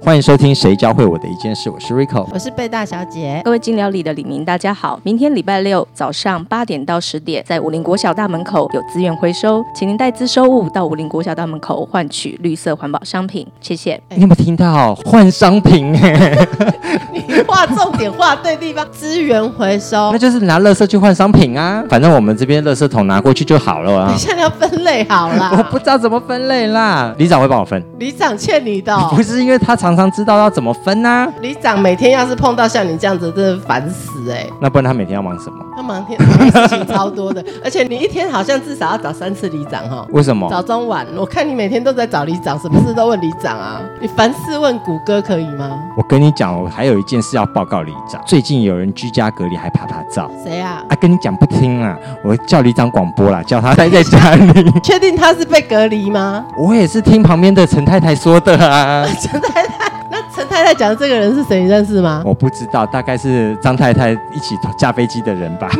欢迎收听《谁教会我的一件事》，我是 Rico，我是贝大小姐。各位金疗里的李明，大家好。明天礼拜六早上八点到十点，在武林国小大门口有资源回收，请您带资收物到武林国小大门口换取绿色环保商品，谢谢。你有没有听到换商品？你画重点画对地方，资源回收，那就是拿垃圾去换商品啊。反正我们这边垃圾桶拿过去就好了啊。现在要分类好了，我不知道怎么分类啦。里长会帮我分，里长欠你的，不是因为他常常常知道要怎么分呐。里长每天要是碰到像你这样子，真的烦死哎。那不然他每天要忙什么？他忙天事情超多的，而且你一天好像至少要找三次里长哈。为什么？早中晚，我看你每天都在找里长，什么事都问里长啊。你凡事问谷歌可以吗？我跟你讲，我还有一件事要报告里长。最近有人居家隔离还爬爬照，谁啊？啊，跟你讲不听啊，我叫里长广播啦，叫他待在家里。确定他是被隔离吗？我也是听旁边的陈太太说的啊。陈太太，那陈太太讲的这个人是谁？你认识吗？我不知道，大概是张太太一起驾飞机的人吧。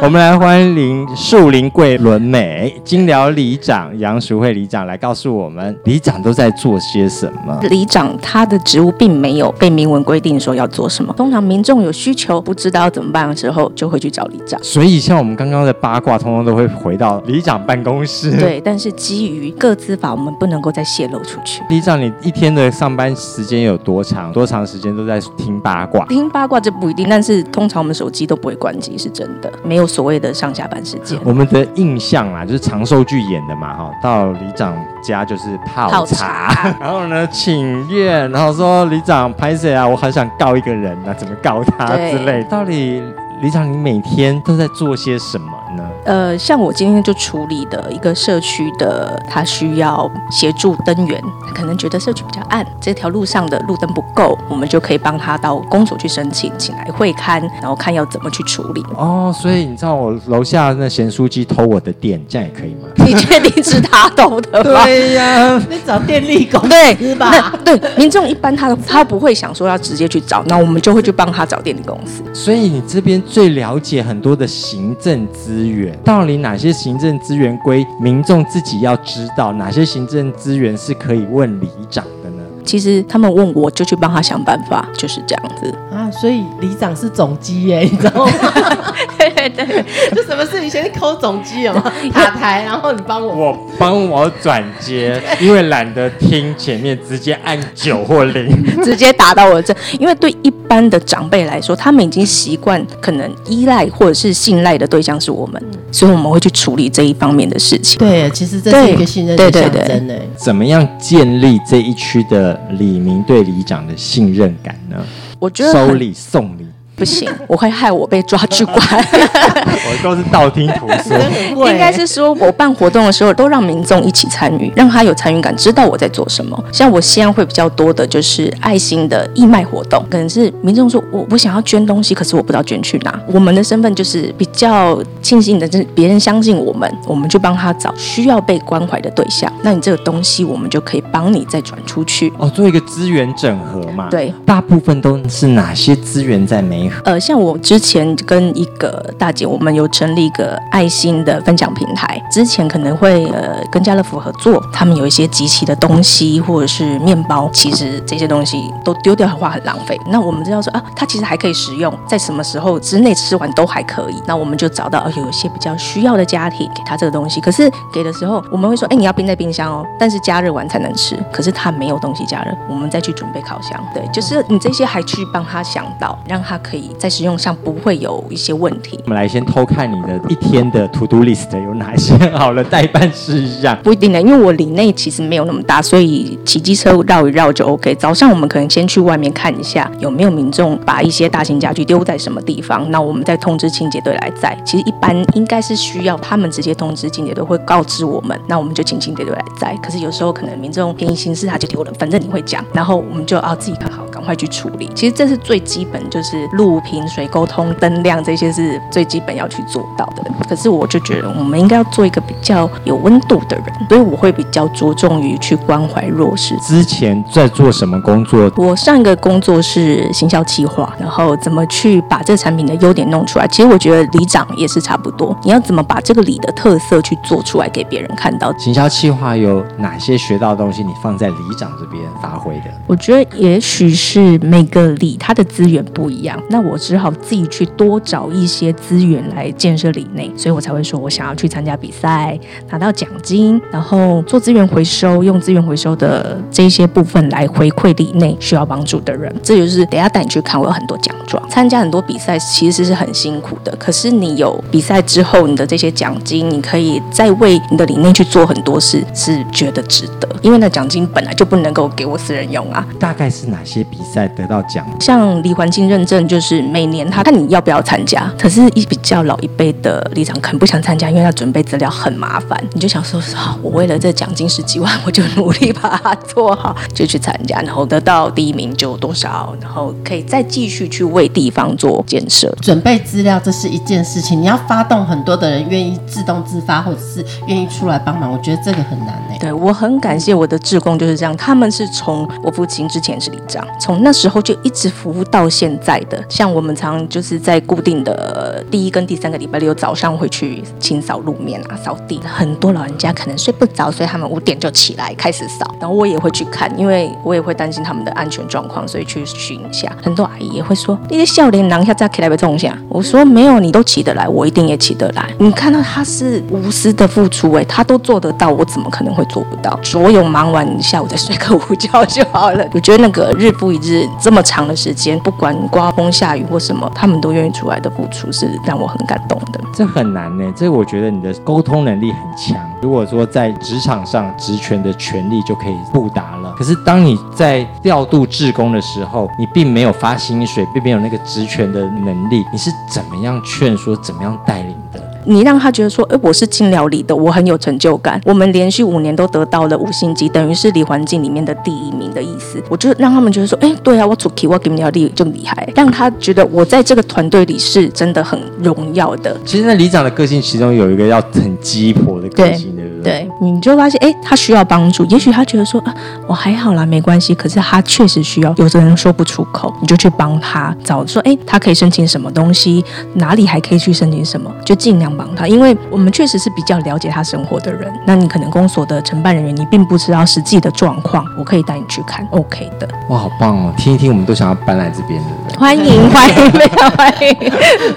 我们来欢迎树林桂纶美金辽里长杨淑慧里长来告诉我们，里长都在做些什么。里长他的职务并没有被明文规定说要做什么，通常民众有需求不知道要怎么办的时候，就会去找里长。所以像我们刚刚的八卦，通通都会回到里长办公室。对，但是基于各自法，我们不能够再泄露出去。里长，你一天的上班时间有多长？多长时间都在听八卦？听八卦这不一定，但是通常我们手机都不会关机，是真的，没有所谓的上下班时间。我们的印象啊，就是长寿剧演的嘛，哈，到里长家就是泡茶，然后呢请愿，然后说里长拍谁啊？我很想告一个人啊，怎么告他之类。到底里长你每天都在做些什么呢？呃，像我今天就处理的一个社区的，他需要协助灯源，可能觉得社区比较暗，这条路上的路灯不够，我们就可以帮他到公所去申请，请来会刊，然后看要怎么去处理。哦，所以你知道我楼下那咸酥鸡偷我的电，这样也可以吗？你确定是他偷的吗？对呀，你找电力公对司吧。对，民众一般他他不会想说要直接去找，那我们就会去帮他找电力公司。所以你这边最了解很多的行政资源。到底哪些行政资源归民众自己要知道？哪些行政资源是可以问里长的呢？其实他们问我就去帮他想办法，就是这样子啊。所以里长是总机耶，你知道吗？对 对对，就什么事你先抠总机有吗？塔台，然后你帮我，我帮我转接，因为懒得听前面，直接按九或零，直接打到我这。因为对一般的长辈来说，他们已经习惯可能依赖或者是信赖的对象是我们，所以我们会去处理这一方面的事情。对，其实这是一个信任的象征诶。怎么样建立这一区的李明对里长的信任感呢？我觉得收礼送礼。不行，我会害我被抓去关。我都是道听途说，应该是说我办活动的时候都让民众一起参与，让他有参与感，知道我在做什么。像我现在会比较多的就是爱心的义卖活动，可能是民众说我我想要捐东西，可是我不知道捐去哪。我们的身份就是比较庆幸的，就是别人相信我们，我们就帮他找需要被关怀的对象。那你这个东西，我们就可以帮你再转出去。哦，做一个资源整合嘛。对，大部分都是哪些资源在没？呃，像我之前跟一个大姐，我们有成立一个爱心的分享平台。之前可能会呃跟家乐福合作，他们有一些集齐的东西或者是面包，其实这些东西都丢掉的话很浪费。那我们知道说啊，它其实还可以食用，在什么时候之内吃完都还可以。那我们就找到有一些比较需要的家庭，给他这个东西。可是给的时候，我们会说，哎，你要冰在冰箱哦，但是加热完才能吃。可是他没有东西加热，我们再去准备烤箱。对，就是你这些还去帮他想到，让他可在。使用上不会有一些问题。我们来先偷看你的一天的 to do list 有哪些好了代办事项。不一定的，因为我里内其实没有那么大，所以骑机车绕一绕就 OK。早上我们可能先去外面看一下有没有民众把一些大型家具丢在什么地方，那我们再通知清洁队来载。其实一般应该是需要他们直接通知清洁队，会告知我们，那我们就请清洁队来载。可是有时候可能民众便宜心事他就丢了，反正你会讲，然后我们就啊自己看好。快去处理。其实这是最基本，就是录屏水沟通、灯亮这些是最基本要去做到的。可是我就觉得我们应该要做一个比较有温度的人，所以我会比较着重于去关怀弱势。之前在做什么工作？我上一个工作是行销企划，然后怎么去把这产品的优点弄出来。其实我觉得里长也是差不多，你要怎么把这个里的特色去做出来给别人看到。行销企划有哪些学到的东西？你放在里长这边发挥的？我觉得也许是每个里它的资源不一样，那我只好自己去多找一些资源来建设里内，所以我才会说我想要去参加比赛，拿到奖金，然后做资源回收，用资源回收的这些部分来回馈里内需要帮助的人。这就是等下带你去看，我有很多奖状，参加很多比赛其实是很辛苦的，可是你有比赛之后，你的这些奖金，你可以再为你的理念去做很多事，是觉得值得，因为那奖金本来就不能够给我私人用啊。大概是哪些比赛得到奖？像离环境认证，就是每年他看你要不要参加。可是，一比较老一辈的里长可能不想参加，因为他准备资料很麻烦。你就想说，好，我为了这奖金十几万，我就努力把它做好，就去参加，然后得到第一名就多少，然后可以再继续去为地方做建设。准备资料这是一件事情，你要发动很多的人愿意自动自发，或者是愿意出来帮忙，我觉得这个很难诶。对我很感谢我的志工就是这样，他们是从我父亲之前是里长，从那时候就一直服务到现在的。像我们常就是在固定的第一跟第三个礼拜六早上会去清扫路面啊、扫地。很多老人家可能睡不着，所以他们五点就起来开始扫，然后我也会去看，因为我也会担心他们的安全状况，所以去巡一下。很多阿姨也会说：“那些笑脸狼下再起来被冲下。”我说：“没有，你都起得来，我一定也起得来。”你看到他是无私的付出，哎，他都做得到，我怎么可能会做不到？所有忙完，下午再睡个午觉就好了。我觉得那个日复一日这么长的时间，不管刮风下雨或什么，他们都愿意出来的付出，是是让我很感动的。这很难呢，这我觉得你的沟通能力很强。如果说在职场上职权的权利就可以不达了，可是当你在调度职工的时候，你并没有发薪水，并没有那个职权的能力，你是怎么样劝说，怎么样带领？你让他觉得说，哎，我是进疗里的，我很有成就感。我们连续五年都得到了五星级，等于是离环境里面的第一名的意思。我就让他们觉得说，哎，对啊，我出去我给你疗里就厉害，让他觉得我在这个团队里是真的很荣耀的。其实那里长的个性其中有一个要很鸡婆的个性，对不对？对，你就发现，哎，他需要帮助。也许他觉得说，啊，我还好啦，没关系。可是他确实需要，有的人说不出口，你就去帮他找说，哎，他可以申请什么东西，哪里还可以去申请什么，就尽量。帮他，因为我们确实是比较了解他生活的人。那你可能公所的承办人员，你并不知道实际的状况，我可以带你去看，OK 的。哇，好棒哦！听一听，我们都想要搬来这边，对不对？欢迎 欢迎，非常欢迎！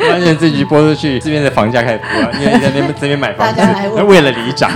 发现这集播出去，这边的房价开始跌了，因为在那边这边买房子，为了里长，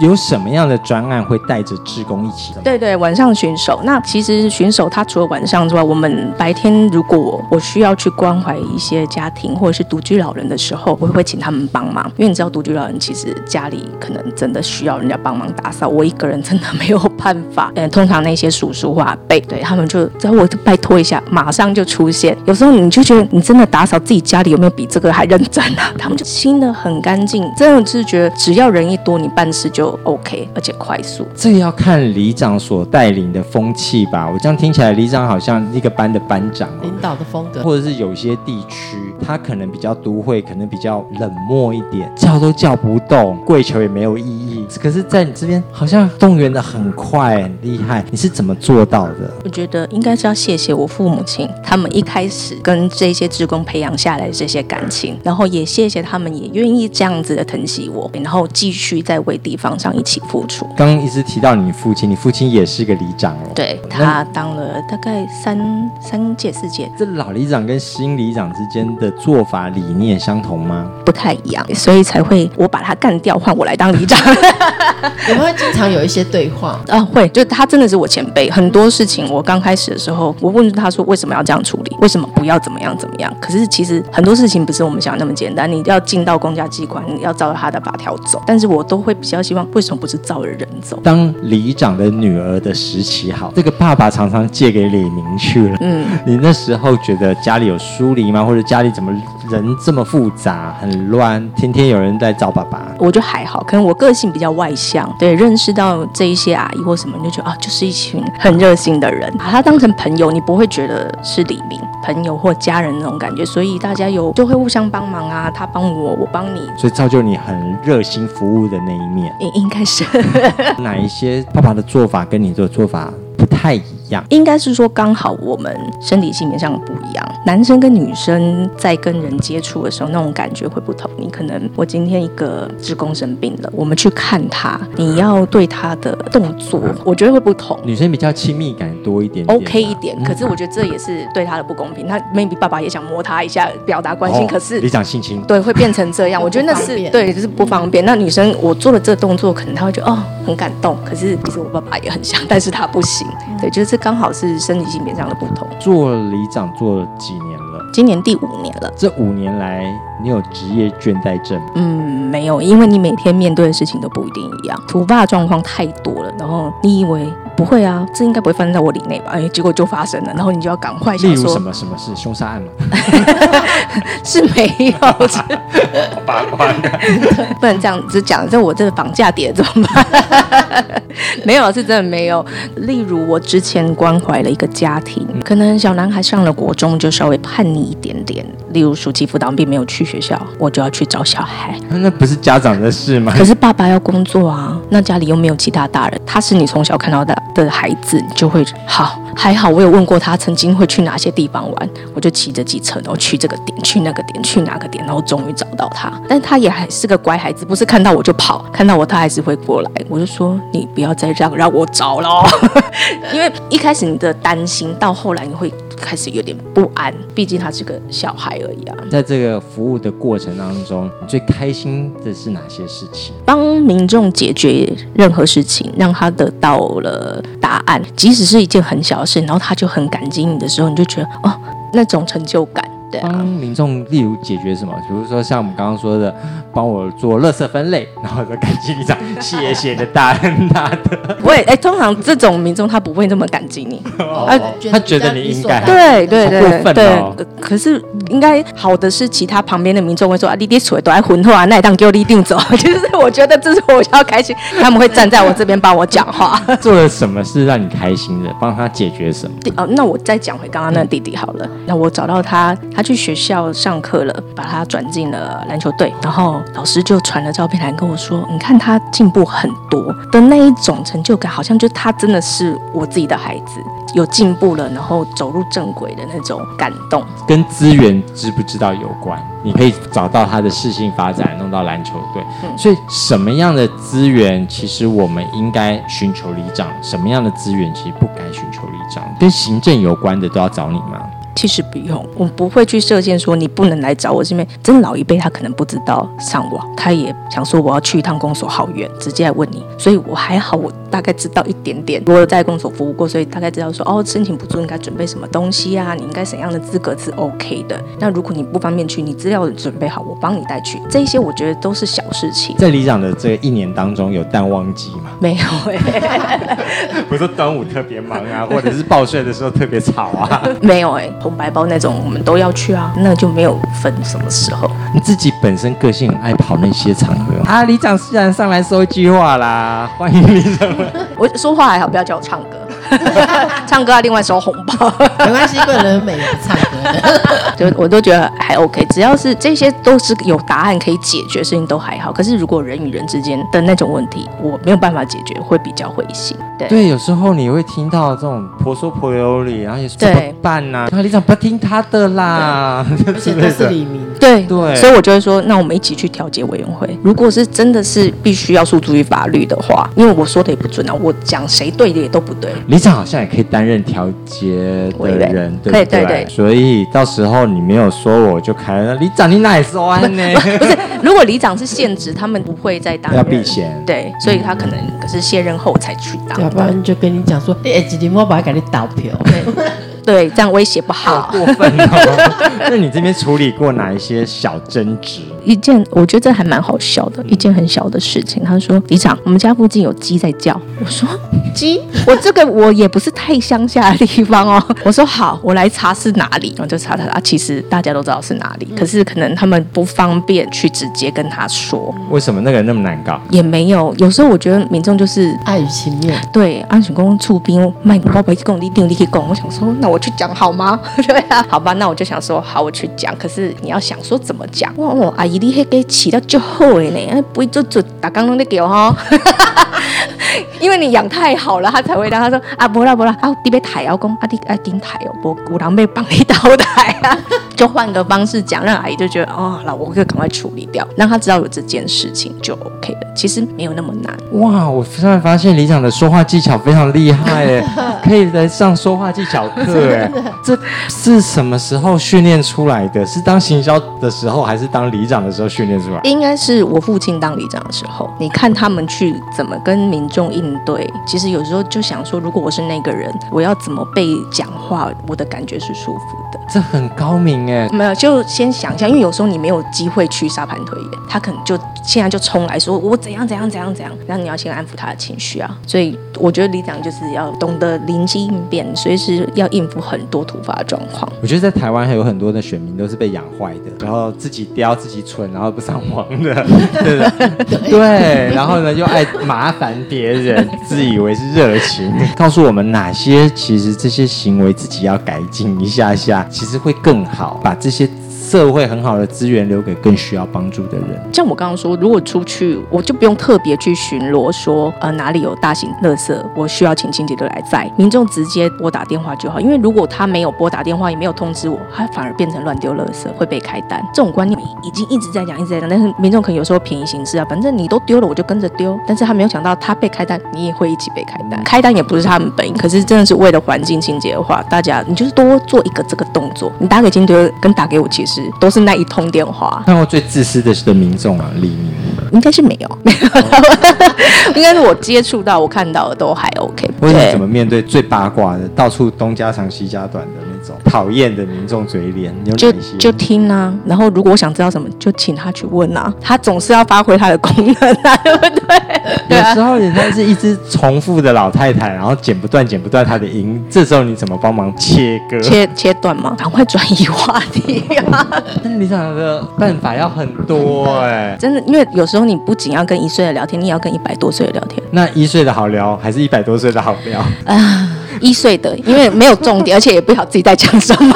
有什么样的专案会带着职工一起？对对，晚上巡守。那其实巡守他除了晚上之外，我们白天如果我需要去关怀一些家庭或者是独居老人的时候，我会请他们帮忙，因为你知道独居老人其实家里可能真的需要人家帮忙打扫，我一个人真的没有办法。嗯，通常那些叔叔或阿伯，对他们就只要我拜托一下，马上就出现。有时候你就觉得你真的打扫自己家里有没有比这个还认真啊？他们就清的很干净，真的就是觉得只要人一多，你办事就 OK，而且快速。这个要看里长所带领的风气吧。我这样听起来，里长好像一个班的班长，领导的风格，或者是有些地区他可能比较都会，可能比较冷漠一点，叫都叫不动，跪求也没有意义。可是，在你这边好像动员的很快，很厉害。你是怎么做到的？我觉得应该是要谢谢我父母亲，他们一开始跟这些职工培养下来的这些感情，然后也谢谢他们也愿意这样子的疼惜我，然后继续在为地方上一起付出。刚刚一直提到你父亲，你父亲也是个里长哦，对他当了大概三三届四届。这老里长跟新里长之间的做法理念相同吗？不太一样，所以才会我把他干掉，换我来当里长。你们会经常有一些对话啊？会，就他真的是我前辈，很多事情我刚开始的时候，我问他说为什么要这样处理，为什么不要怎么样怎么样？可是其实很多事情不是我们想的那么简单，你要进到公家机关，你要照着他的法条走。但是我都会比较希望，为什么不是照着人走？当里长的女儿的时期好，这个爸爸常常借给李明去了。嗯，你那时候觉得家里有疏离吗？或者家里怎么人这么复杂，很乱，天天有人在找爸爸？我就还好，可能我个性比较。较外向，对，认识到这一些阿姨或什么，你就觉得啊，就是一群很热心的人，把他当成朋友，你不会觉得是李明朋友或家人那种感觉，所以大家有就会互相帮忙啊，他帮我，我帮你，所以造就你很热心服务的那一面。应应该是 哪一些爸爸的做法跟你的做法不太一样？应该是说刚好我们生理性别上不一样，男生跟女生在跟人接触的时候，那种感觉会不同。你可能我今天一个职工生病了，我们去看他，你要对他的动作，我觉得会不同。女生比较亲密感多一点点 OK 一点，可是我觉得这也是对他的不公平。他 maybe 爸爸也想摸他一下，表达关心，哦可是理想性情。对，会变成这样。我觉得那是对，就是不方便。那女生我做了这个动作，可能她会觉得哦很感动，可是其实我爸爸也很想，但是他不行。对，就是这刚好是生理性别上的不同。做里长做了几年？今年第五年了，这五年来，你有职业倦怠症吗？嗯，没有，因为你每天面对的事情都不一定一样，突发状况太多了。然后你以为不会啊，这应该不会发生在我里内吧？哎，结果就发生了，然后你就要赶快例如什，么什么事？凶杀案吗？是没有，是好八卦的。不能这样子讲，这我这个房价跌怎么办？没有，是真的没有。例如我之前关怀了一个家庭，可能小男孩上了国中就稍微叛逆一点点，例如暑期辅导并没有去学校，我就要去找小孩。那不是家长的事吗？可是爸爸要工作啊，那家里又没有其他大人，他是你从小看到大的孩子，你就会好还好。我有问过他曾经会去哪些地方玩，我就骑着机车，然后去这个点，去那个点，去哪个点，然后终于找到他。但他也还是个乖孩子，不是看到我就跑，看到我他还是会过来。我就说你不要再让让我找了哦，因为一开始你的担心，到后来你会开始有点不安，毕竟他是个小孩而已啊。在这个服务的过程当中，你最开心的是哪些事情？帮民众解决任何事情，让他得到了答案，即使是一件很小的事，然后他就很感激你的时候，你就觉得哦，那种成就感，对帮啊。民众例如解决什么？比如说像我们刚刚说的，帮我做垃圾分类，然后就感激你长，谢谢的大恩大德。不会，哎，通常这种民众他不会那么感激你，啊他觉得你应该对对对好过分对哦。可可是应该好的是，其他旁边的民众会说啊，你爹水都爱混后啊，那也当给我立定走。就是我觉得这是我要开心，他们会站在我这边帮我讲话。做了什么是让你开心的？帮他解决什么？哦，那我再讲回刚刚那个弟弟好了。那我找到他，他去学校上课了，把他转进了篮球队，然后老师就传了照片来跟我说：“你看他进步很多的那一种成就感，好像就他真的是我自己的孩子，有进步了，然后走入正轨的那种感动。跟资源知不知道有关。你可以找到他的适性发展，弄到篮球队。嗯所以什么样的资源，其实我们应该寻求里长；什么样的资源，其实不该寻求里长。跟行政有关的都要找你吗？其实不用，我不会去设限说你不能来找我，是因为真的老一辈他可能不知道上网，他也想说我要去一趟公所好远，直接来问你，所以我还好，我大概知道一点点，我有在公所服务过，所以大概知道说哦，申请补助应该准备什么东西啊，你应该怎样的资格是 OK 的。那如果你不方便去，你资料准备好，我帮你带去，这一些我觉得都是小事情。在里长的这一年当中，有淡旺季吗？没有哎 不是说端午特别忙啊，或者是报税的时候特别吵啊。没有哎、红白包那种我们都要去啊，那就没有分什么时候。你自己本身个性很爱跑那些场合啊。李长自然上来说一句话啦，欢迎李长。我说话还好，不要叫我唱歌，唱歌要另外收红包。没关系，桂纶镁也不唱歌的。就我都觉得还 OK，只要是这些都是有答案可以解决事情都还好。可是如果人与人之间的那种问题，我没有办法解决，会比较灰心。对。对，有时候你会听到这种婆说婆有理，然后也说怎么办呢、啊？里长不听他的啦，而且都是李明，对对所以我就会说，那我们一起去调解委员会。如果是真的是必须要诉诸于法律的话，因为我说的也不准啊，我讲谁对的也都不对。里长好像也可以担任调解的人，员对不对对所以到时候你没有说我就开了，里长你哪里说安呢？不是，如果里长是现职，他们不会再当要避嫌对，所以他可能可是卸任后才去当要不然就跟你讲说，哎，几年我把它给你倒票。对，这样威胁不好。过分哦！那你这边处理过哪一些小争执？一件，我觉得这还蛮好笑的，一件很小的事情。他说：“李长，我们家附近有鸡在叫。”我说：“鸡？我这个我也不是太乡下的地方哦。”我说：“好，我来查是哪里。”然后就查查啊，其实大家都知道是哪里，可是可能他们不方便去直接跟他说。为什么那个人那么难搞？也没有，有时候我觉得民众就是爱与情面。对，安全公出兵卖包白公你定你可以供。我想说，那我去讲好吗？对啊，好吧，那我就想说，好，我去讲。可是你要想说怎么讲？哇，阿姨你迄个饲得足好诶呢，不会做做打刚刚那个哈。因为你养太好了，他才会让他说啊，不啦不啦，啊，你被抬啊公，啊，你啊顶抬哦，不，古狼被帮你倒台啊，就换个方式讲，让阿姨就觉得哦，老我可以赶快处理掉，让他知道有这件事情就 OK 了。其实没有那么难。哇，我突然发现李长的说话技巧非常厉害哎，可以来上说话技巧课哎，这是什么时候训练出来的？是当行销的时候，还是当里长的时候训练出来？应该是我父亲当里长的时候，你看他们去怎么跟民众应对。其实有时候就想说，如果我是那个人，我要怎么被讲话，我的感觉是舒服的。这很高明哎，没有，就先想一下，因为有时候你没有机会去沙盘推演，他可能就现在就冲来说我怎样怎样怎样怎样，然后你要先安抚他的情绪啊。所以我觉得里长就是要懂得临机应变，随时要应付很多突发状况。我觉得在台湾还有很多的选民都是被养坏的，然后自己刁自己蠢，然后不上网的，对对，然后呢又爱麻烦别人，自以为是热情，告诉我们哪些其实这些行为自己要改进一下下。其实会更好，把这些。社会很好的资源留给更需要帮助的人。像我刚刚说，如果出去，我就不用特别去巡逻，说呃哪里有大型垃圾，我需要请清洁队来载。民众直接拨打电话就好，因为如果他没有拨打电话，也没有通知我，他反而变成乱丢垃圾，会被开单。这种观念已经一直在讲，一直在讲。但是民众可能有时候便宜行事啊，反正你都丢了，我就跟着丢。但是他没有想到，他被开单，你也会一起被开单。开单也不是他们本意，可是真的是为了环境清洁的话，大家你就是多做一个这个动作。你打给清洁队跟打给我，其实。都是那一通电话。看过最自私的的民众啊，李明应该是没有，应该是我接触到、我看到的都还 OK。为什么面对最八卦的、到处东家长西家短的那种讨厌的民众嘴脸，就就听啊？然后如果我想知道什么，就请他去问啊。他总是要发挥他的功能啊，对不对？有时候人家是一只重复的老太太，然后剪不断、剪不断他的音，这时候你怎么帮忙切割、切切断吗？赶快转移话题啊！但是你想的办法要很多哎，真的，因为有时候你不仅要跟一岁的聊天，你也要跟一百多岁的聊天。那一岁的好聊，还是一百多岁的好聊？啊，一岁的，因为没有重点，而且也不晓得自己在讲什么。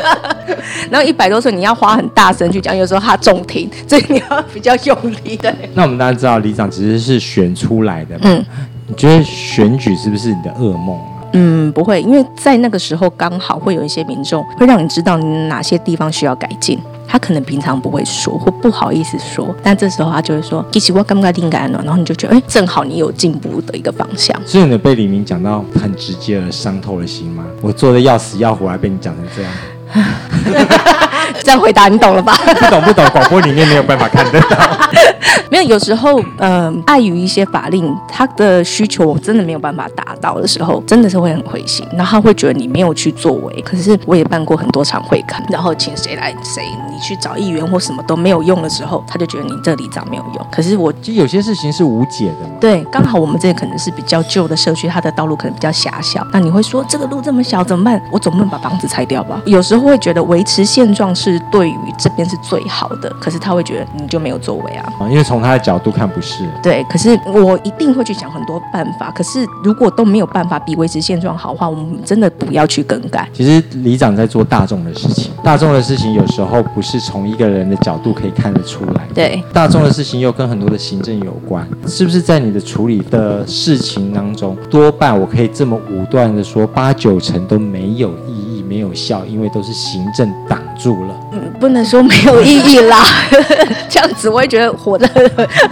然后一百多岁，你要花很大声去讲，有时候他重听，所以你要比较用力对。那我们大家知道，里长其实是选出来的。嗯，你觉得选举是不是你的噩梦？嗯，不会，因为在那个时候刚好会有一些民众会让你知道你哪些地方需要改进。他可能平常不会说或不好意思说，但这时候他就会说：“其实我刚刚应该呢。”然后你就觉得，哎，正好你有进步的一个方向。所以你被李明讲到很直接而伤透了心吗？我做的要死要活，还被你讲成这样。这样回答你懂了吧？不懂不懂，广播里面没有办法看得到。没有，有时候，嗯，碍于一些法令，他的需求我真的没有办法达到的时候，真的是会很灰心。然后他会觉得你没有去作为。可是我也办过很多场会看，然后请谁来谁，你去找议员或什么都没有用的时候，他就觉得你这里长没有用。可是我其实有些事情是无解的。对，刚好我们这可能是比较旧的社区，它的道路可能比较狭小。那你会说这个路这么小怎么办？我总不能把房子拆掉吧？有时候会觉得维持现状是对于这边是最好的，可是他会觉得你就没有作为啊。因为从他的角度看不是。对，可是我一定会去想很多办法。可是如果都没有办法比维持现状好的话，我们真的不要去更改。其实里长在做大众的事情，大众的事情有时候不是从一个人的角度可以看得出来。对，大众的事情又跟很多的行政有关，是不是在你的处理的事情当中，多半我可以这么武断的说，八九成都没有没有效，因为都是行政挡住了。嗯，不能说没有意义啦，这样子我也觉得活的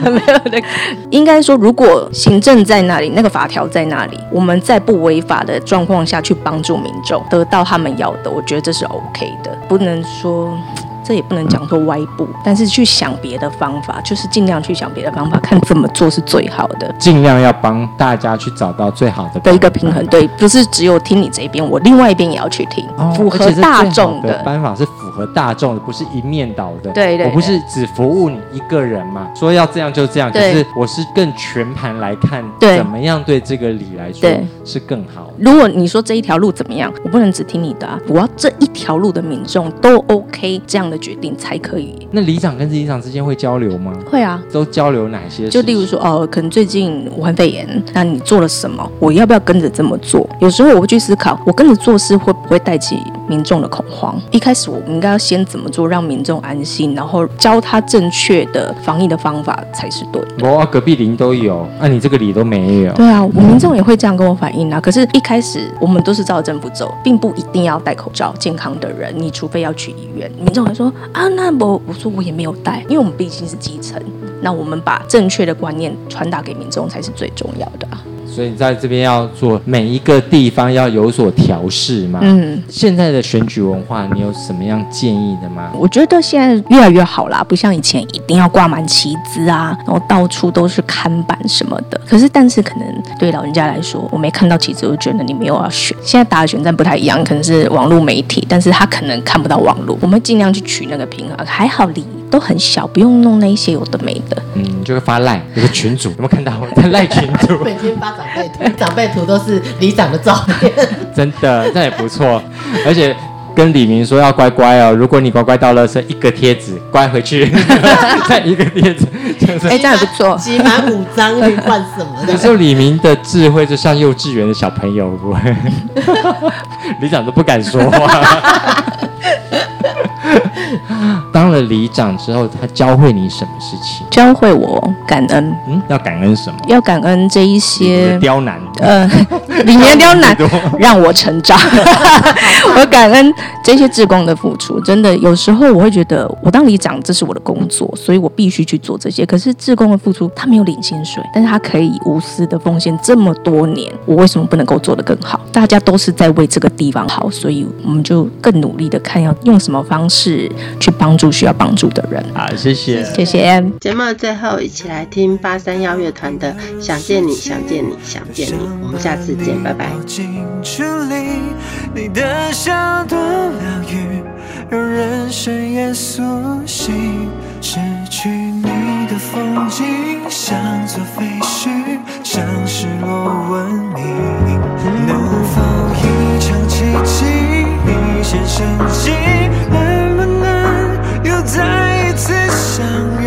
没有那个。应该说，如果行政在那里，那个法条在那里，我们在不违法的状况下去帮助民众得到他们要的，我觉得这是 OK 的。不能说。这也不能讲说歪步，但是去想别的方法，就是尽量去想别的方法，看怎么做是最好的。尽量要帮大家去找到最好的的一个平衡，对，不是只有听你这边，我另外一边也要去听，符合大众的办法是符合大众的，不是一面倒的。对对我不是只服务你一个人嘛，说要这样就这样。可是我是更全盘来看，对怎么样对这个理来说是更好。如果你说这一条路怎么样，我不能只听你的啊，我要这一条路的民众都 OK 这样的决定才可以。那里长跟里长之间会交流吗？会啊，都交流哪些？就例如说，哦，可能最近武汉肺炎，那你做了什么？我要不要跟着这么做？有时候我会去思考，我跟着做事会不会带起民众的恐慌？一开始我们应该要先怎么做，让民众安心，然后教他正确的防疫的方法才是对的。我、啊、隔壁邻都有，那、你这个里都没有。对啊，我民众也会这样跟我反映啊。可是，一开始我们都是照政府走，并不一定要戴口罩。健康的人，你除非要去医院。民众还说啊，那我我说我也没有戴，因为我们毕竟是基层。那我们把正确的观念传达给民众才是最重要的啊。所以你在这边要做每一个地方要有所调试嘛。嗯，现在的选举文化，你有什么样建议的吗？我觉得现在越来越好啦，不像以前一定要挂满旗子啊，然后到处都是看板什么的。可是，但是可能对老人家来说，我没看到旗子，我就觉得你没有要选。现在打的选战不太一样，可能是网络媒体，但是他可能看不到网络，我们尽量去取那个平衡。还好离都很小，不用弄那一些有的没的。嗯，就会发赖，有个群主，有没有看到我在赖群主？每天发长辈图，长辈图都是里长的照片。真的，那也不错。而且跟李明说要乖乖哦，如果你乖乖到了是一个贴纸，乖回去，再一个贴纸，就是。哎，这样也不错。集满五张可以换什么的？有时候李明的智慧就像幼稚园的小朋友，会不会？李长都不敢说话。当了里长之后，他教会你什么事情？教会我感恩，嗯，要感恩什么？要感恩这一些 刁难。呃，里面刁难让我成长，我感恩这些志工的付出。真的，有时候我会觉得，我当里长这是我的工作，所以我必须去做这些。可是志工的付出，他没有领薪水，但是他可以无私的奉献这么多年，我为什么不能够做得更好？大家都是在为这个地方好，所以我们就更努力的看要用什么方式去帮助需要帮助的人。好，谢谢。谢谢。节目的最后，一起来听八三幺乐团的《想见你，想见你，想见你》。我们下次见，拜拜。你的笑多疗愈，让人生也苏醒。失去你的风景，像座废墟，像失落文明。能否一场奇迹，先深信，能不能又再一次相？